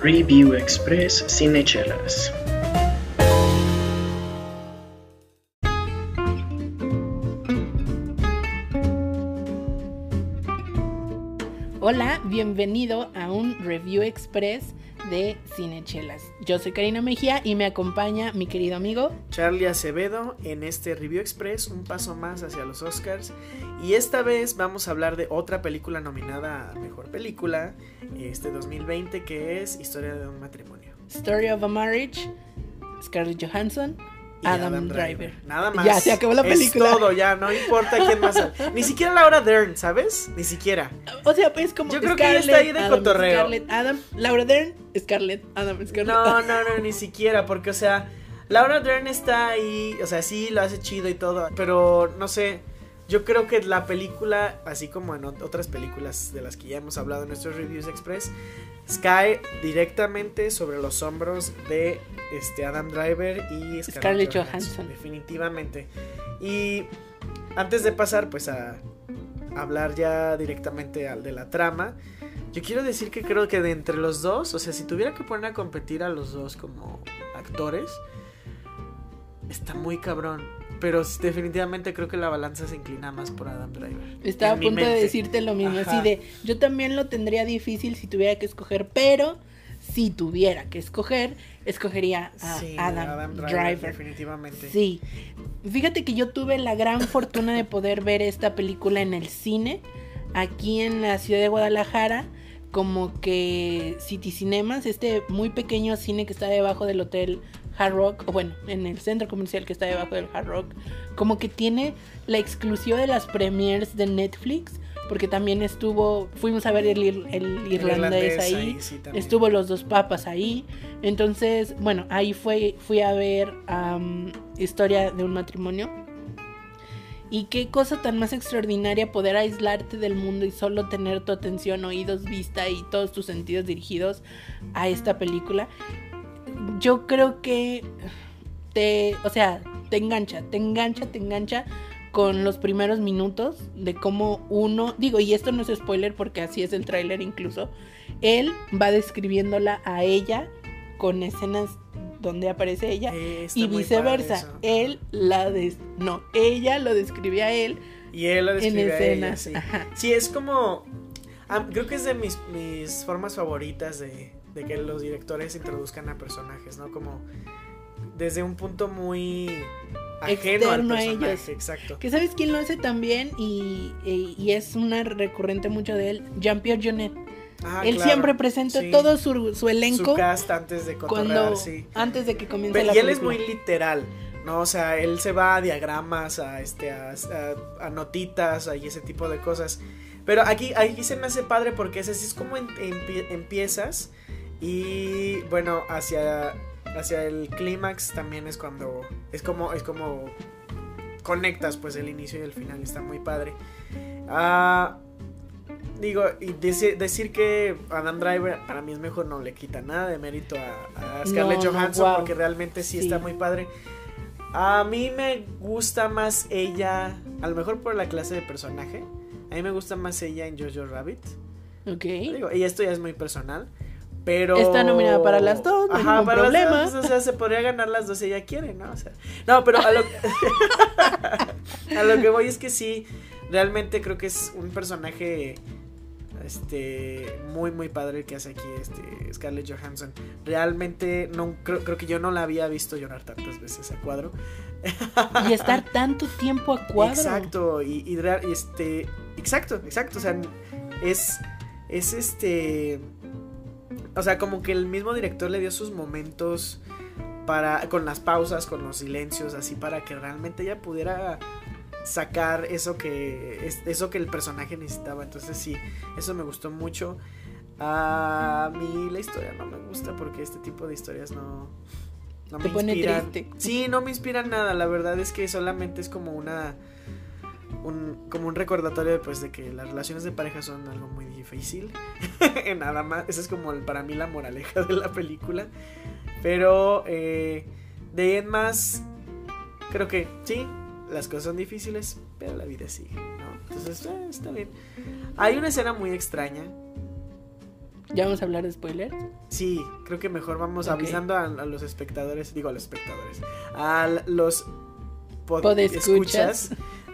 Review Express Cinechelas. Hola, bienvenido a un Review Express de Cinechelas. Yo soy Karina Mejía y me acompaña mi querido amigo Charlie Acevedo en este Review Express, un paso más hacia los Oscars. Y esta vez vamos a hablar de otra película nominada a Mejor Película este 2020 que es Historia de un matrimonio. Story of a Marriage, Scarlett Johansson, Adam, Driver. Nada más. Ya se acabó la película. Es todo, ya, no importa quién más. Ni siquiera Laura Dern, ¿sabes? Ni siquiera. O sea, pues como Yo creo que ella está ahí de Adam, cotorreo. Scarlett, Adam, Laura Dern, Scarlett, Adam, Scarlett. No, no, no, ni siquiera, porque, o sea, Laura Dern está ahí, o sea, sí, lo hace chido y todo, pero no sé, yo creo que la película, así como en ot- otras películas de las que ya hemos hablado en nuestros Reviews Express, cae directamente sobre los hombros de este Adam Driver y Scarlett, Scarlett Johansson, Johansson. definitivamente. Y antes de pasar, pues, a hablar ya directamente al de la trama, yo quiero decir que creo que de entre los dos, o sea, si tuviera que poner a competir a los dos como actores, está muy cabrón. Pero definitivamente creo que la balanza se inclina más por Adam Driver. Estaba a En punto de decirte lo mismo, Ajá. así de, yo también lo tendría difícil si tuviera que escoger, pero si tuviera que escoger, escogería a Sí, Adam, Driver, Driver. definitivamente. Sí. Fíjate que yo tuve la gran fortuna de poder ver esta película en el cine, aquí en la ciudad de Guadalajara, como que City Cinemas, este muy pequeño cine que está debajo del hotel Hard Rock, o bueno, en el centro comercial que está debajo del Hard Rock, como que tiene la exclusiva de las premiers de Netflix, porque también estuvo, fuimos a ver el, ir- el irlandés, ahí, sí. Estuvo los dos papas ahí. Entonces, bueno, ahí fue, fui a ver am, Historia de un matrimonio. Y qué cosa tan más extraordinaria poder aislarte del mundo y solo tener tu atención, oídos, vista y todos tus sentidos dirigidos a esta película. Yo creo que te, o sea, te engancha, te engancha, te engancha con los primeros minutos de cómo uno, digo, y esto no es spoiler porque así es el tráiler incluso, él va describiéndola a ella con escenas donde aparece ella Eh, está y viceversa. Él la des no, ella lo describe a él Y él lo en describe a ella, escenas. sí. Sí, es como. creo que es de mis, mis formas favoritas de, de que los directores introduzcan a personajes, ¿no? Como desde un punto muy ajeno al Externo a personaje. ellos. Exacto. Que sabes quién lo hace también y, y- y es una recurrente mucho de él, Jean-Pierre Jeunet. Ah, él claro, siempre presenta sí. todo su, su elenco Su cast antes de cuando sí. antes de que comience Pero- la y él es muy literal, ¿no? O sea, él se va a diagramas, a este, a, a- a notitas, a y ese tipo de cosas. Pero aquí, aquí se me hace padre porque es así, es como empie- empiezas y bueno, hacia, hacia el clímax también es cuando, es como, es como conectas pues el inicio y el final, está muy padre. Ah... Digo, y deci- decir que Adam Driver para mí es mejor no le quita nada de mérito a, a Scarlett No, no, Johansson porque realmente sí, Sí. está muy padre. A mí me gusta más ella, a lo mejor por la clase de personaje. A mí me gusta más ella en Jojo Rabbit. Ok. Digo, y esto ya es muy personal. Pero. Está nominada para las dos, no hay ningún para las problema. dos, o sea, se podría ganar las dos si ella quiere, ¿no? O sea, no, pero a lo, a lo que voy es que sí, realmente creo que es un personaje este muy muy padre el que hace aquí este Scarlett Johansson. Realmente no creo, creo que yo no la había visto llorar tantas veces a cuadro. Y estar tanto tiempo a cuadro. Exacto, y, y este. Exacto, exacto. O sea, es. Es este. O sea, como que el mismo director le dio sus momentos para. con las pausas, con los silencios, así para que realmente ella pudiera sacar eso que. es- eso que el personaje necesitaba. Entonces sí, eso me gustó mucho. A mí la historia no me gusta porque este tipo de historias no. No Te me pone inspiran. triste. Sí, no me inspiran nada. La verdad es que solamente es como una. Un, como un recordatorio pues de que las relaciones de pareja son algo muy difícil. Nada más. Esa es como el- para mí la moraleja de la película. Pero eh, de ahí en más. Creo que sí. Las cosas son difíciles. Pero la vida sigue. ¿no? Entonces eh, está bien. Hay una escena muy extraña. ¿Ya vamos a hablar de spoilers? Sí, creo que mejor vamos avisando a, a los espectadores, digo a los espectadores, a los pod- escuchas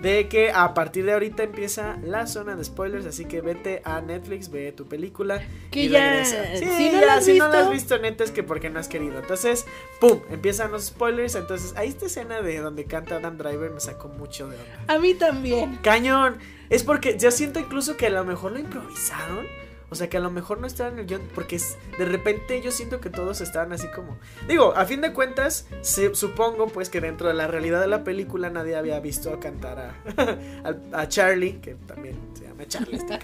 de que a partir de ahorita empieza la zona de spoilers, así que vete a Netflix, ve tu película Que y ya, regresa. Sí, si no ya, la has si no la has visto- visto, neta es que porque no has querido. Entonces, pum, empiezan los spoilers. Entonces, ahí esta escena de donde canta Adam Driver me sacó mucho de onda. A mí también. Cañón. Es porque yo siento incluso que a lo mejor lo improvisaron. O sea, que a lo mejor no estaban en el guion. Porque de repente yo siento que todos estaban así como. Digo, a fin de cuentas, supongo pues que dentro de la realidad de la película nadie había visto cantar a, a, Charlie, que también se llama Charlie este.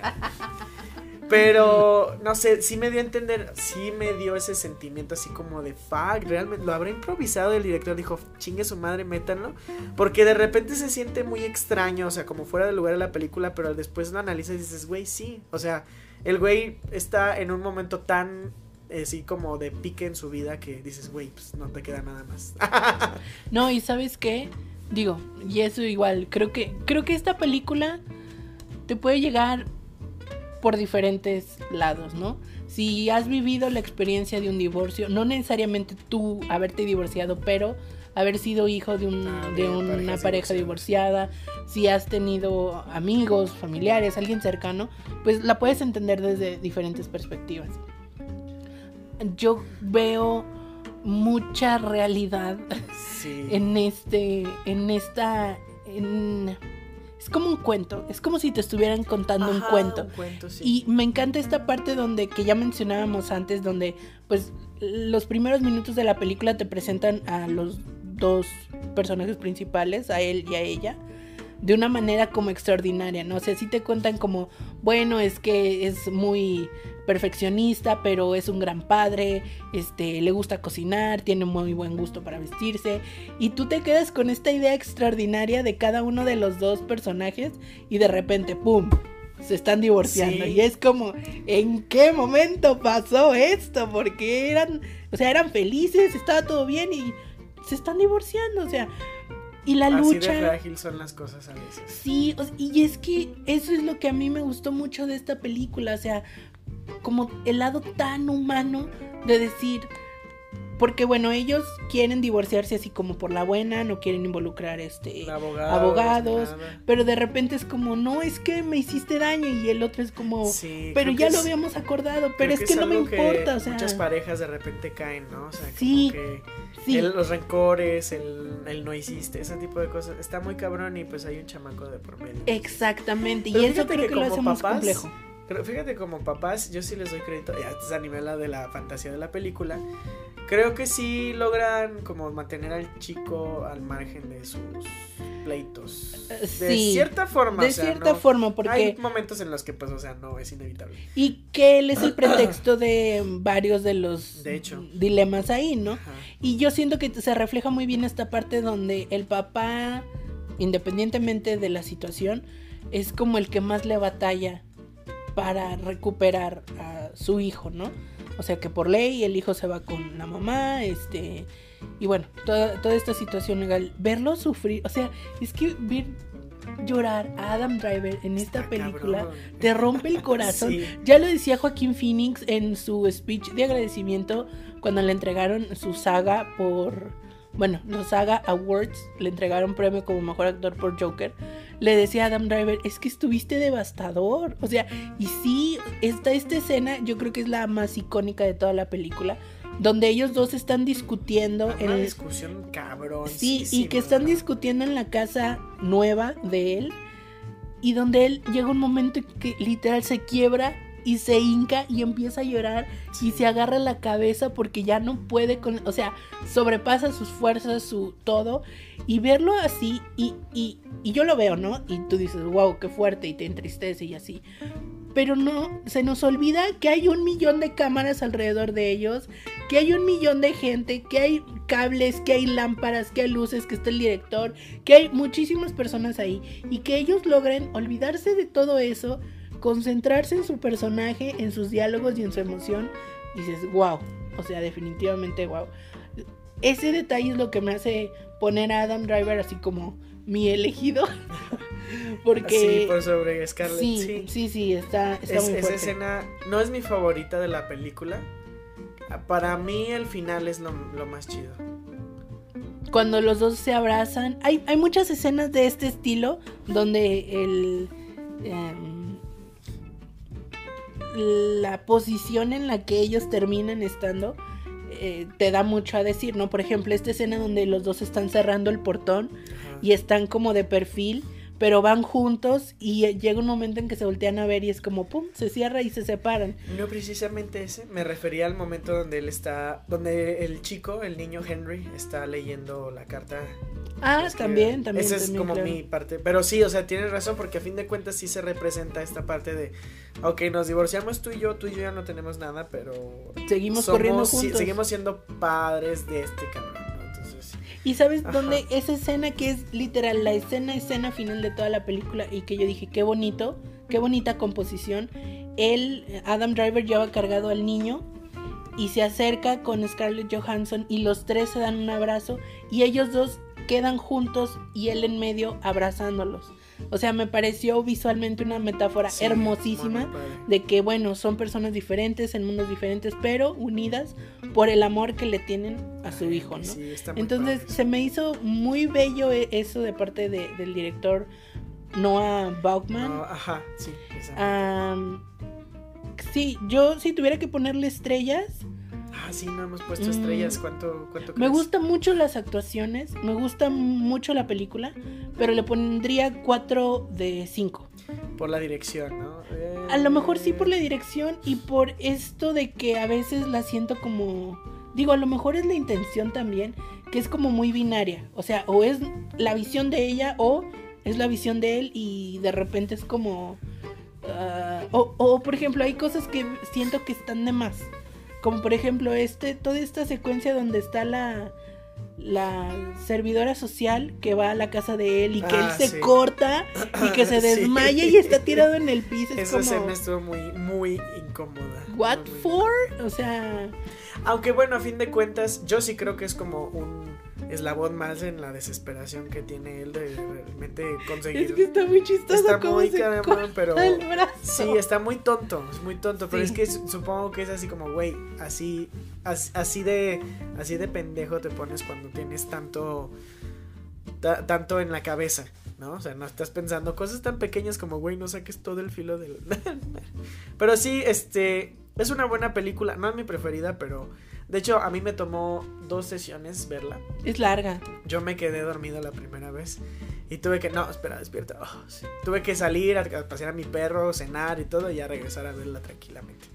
Pero, no sé, sí me dio a entender, sí me dio ese sentimiento así como de fuck, realmente lo habrá improvisado el director, dijo, chingue su madre, métanlo, porque de repente se siente muy extraño, o sea, como fuera del lugar de la película, pero después lo analizas y dices, güey, sí, o sea, el güey está en un momento tan, eh, así como de pique en su vida que dices, güey, pues no te queda nada más. No, y sabes qué? Digo, y eso igual, creo que, creo que esta película te puede llegar por diferentes lados, ¿no? Si has vivido la experiencia de un divorcio, no necesariamente tú haberte divorciado, pero haber sido hijo de, un, Ah, de una pareja divorciada, si has tenido amigos, familiares, alguien cercano, pues la puedes entender desde diferentes perspectivas. Yo veo mucha realidad sí. en este, en esta, en- es como un cuento, es como si te estuvieran contando un cuento. un cuento, sí. Y me encanta esta parte donde, que ya mencionábamos antes, donde pues los primeros minutos de la película te presentan a los dos personajes principales, a él y a ella, de una manera como extraordinaria, ¿no? O sea, sí te cuentan como, bueno, es que es muy perfeccionista, pero es un gran padre, este, le gusta cocinar, tiene muy buen gusto para vestirse, y tú te quedas con esta idea extraordinaria de cada uno de los dos personajes y de repente, ¡pum! Se están divorciando Sí. y es como, ¿en qué momento pasó esto? Porque eran, o sea, eran felices, estaba todo bien y se están divorciando, o sea, y la Así lucha... de frágil son las cosas a veces. Sí, o- y es que eso es lo que a mí me gustó mucho de esta película, o sea, como el lado tan humano de decir, porque bueno, ellos quieren divorciarse así como por la buena, no quieren involucrar este Abogados, abogados, pero de repente es como, no, es que me hiciste daño y el otro es como, Sí, pero ya que lo es- habíamos acordado, pero es que, no me que importa, o sea, Muchas parejas de repente caen, ¿no? O sea, como Sí, que sí. el- los rencores, el, el no hiciste, ese tipo de cosas. Está muy cabrón y pues hay un chamaco de por medio. Exactamente, Pero y eso creo que, lo como hace más papás, complejo. Pero fíjate, como papás, yo sí les doy crédito. Ya te desanimé la de la fantasía de la película. Creo que sí logran como mantener al chico al margen de sus pleitos. De sí, cierta forma. De o sea, cierta no- forma, porque... Hay momentos en los que, pues, o sea, no, es inevitable. Y que él es el pretexto de varios de los De hecho. dilemas ahí, ¿no? Ajá. Y yo siento que se refleja muy bien esta parte donde el papá, independientemente de la situación, es como el que más le batalla para recuperar a su hijo, ¿no? O sea que por ley el hijo se va con la mamá, este, y bueno, toda, toda esta situación legal, verlo sufrir, o sea, es que ver llorar a Adam Driver en esta Está película cabrón. te rompe el corazón. Sí. Ya lo decía Joaquín Phoenix en su speech de agradecimiento cuando le entregaron su saga por. Bueno, los Saga Awards le entregaron premio como mejor actor por Joker. Le decía a Adam Driver, es que estuviste devastador. O sea, y sí, esta, esta escena yo creo que es la más icónica de toda la película. Donde ellos dos están discutiendo en Una el, discusión cabrón. Sí, y que están discutiendo en la casa nueva de él. Y donde él llega un momento en que literal se quiebra y se hinca y empieza a llorar y se agarra la cabeza porque ya no puede con, o sea, sobrepasa sus fuerzas, su todo y verlo así y, y, y yo lo veo, ¿no? Y tú dices, wow, qué fuerte y te entristece y así. Pero no, se nos olvida que hay un millón de cámaras alrededor de ellos, que hay un millón de gente, que hay cables, que hay lámparas, que hay luces, que está el director, que hay muchísimas personas ahí y que ellos logren olvidarse de todo eso, concentrarse en su personaje, en sus diálogos y en su emoción. Dices, wow, o sea, definitivamente wow. Ese detalle es lo que me hace poner a Adam Driver así como mi elegido. Porque. Sí, por sobre Scarlett. Sí, Sí, sí, sí, está, está Es- muy esa fuerte. escena no es mi favorita de la película. Para mí el final es lo, lo más chido. Cuando los dos se abrazan. Hay, hay muchas escenas de este estilo donde el. em, la posición en la que ellos terminan estando eh, te da mucho a decir, ¿no? Por ejemplo, esta escena donde los dos están cerrando el portón Ajá. y están como de perfil, pero van juntos y llega un momento en que se voltean a ver y es como, ¡pum!, se cierra y se separan. No precisamente ese, me refería al momento donde él está, donde el chico, el niño Henry, está leyendo la carta. Ah, también, también. Esa es también, como claro. mi parte. Pero sí, o sea, tienes razón porque a fin de cuentas sí se representa esta parte de, ok, nos divorciamos tú y yo, tú y yo ya no tenemos nada, pero... Seguimos somos- corriendo juntos. seguimos siendo padres de este cabrón, Y sabes Ajá. dónde esa escena que es literal la escena escena final de toda la película y que yo dije qué bonito, qué bonita composición. Él, Adam Driver lleva cargado al niño y se acerca con Scarlett Johansson y los tres se dan un abrazo y ellos dos quedan juntos y él en medio abrazándolos. O sea, me pareció visualmente una metáfora sí, hermosísima de que bueno, son personas diferentes en mundos diferentes, pero unidas por el amor que le tienen a su Ay, hijo, ¿no? sí, está muy Entonces padre. se me hizo muy bello e- eso de parte de- del director Noah Baughman. No, ajá, sí. exacto. Sí, yo si tuviera que ponerle estrellas, Ah, sí, no hemos puesto Mm. estrellas. ¿Cuánto, cuánto me crees? gustan mucho las actuaciones, me gusta mucho la película, pero le pondría 4 de 5. Por la dirección, ¿no? A lo mejor sí por la Eh, dirección y por esto de que a veces la siento como... Digo, a lo mejor es la intención también, que es como muy binaria. O sea, o es la visión de ella o es la visión de él y de repente es como... ah, o, o, por ejemplo, hay cosas que siento que están de más. Como por ejemplo, este, toda esta secuencia donde está la, la servidora social que va a la casa de él y que Ah, él se sí. corta y que se Sí. desmaya y está tirado en el piso. Es Esa como, escena estuvo muy, muy incómoda. ¿What Muy, for? O sea, Aunque bueno, a fin de cuentas, yo sí creo que es como un eslabón más en la desesperación que tiene él de realmente conseguir. es que está muy chistoso Está cómo muy se corta pero- el brazo. Sí, está muy tonto, es muy tonto, pero es que su- supongo que es así como, güey, así, as- así de, así de pendejo te pones cuando tienes tanto, ta- tanto en la cabeza, ¿no? O sea, no estás pensando cosas tan pequeñas como, güey, no saques todo el filo del... pero sí, este, es una buena película, no es mi preferida, pero de hecho a mí me tomó dos sesiones verla. Es larga. Yo me quedé dormido la primera vez y tuve que, no, espera, despierta. Oh, sí. Tuve que salir a, pasear a mi perro, cenar y todo y ya regresar a verla tranquilamente.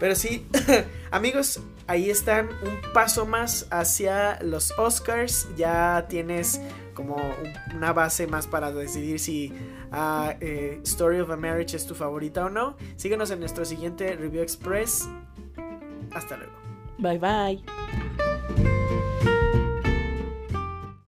Pero sí, amigos, ahí están un paso más hacia los Oscars. Ya tienes como un- una base más para decidir si ah, eh, Story of a Marriage es tu favorita o no. Síguenos en nuestro siguiente Review Express. Hasta luego. Bye bye.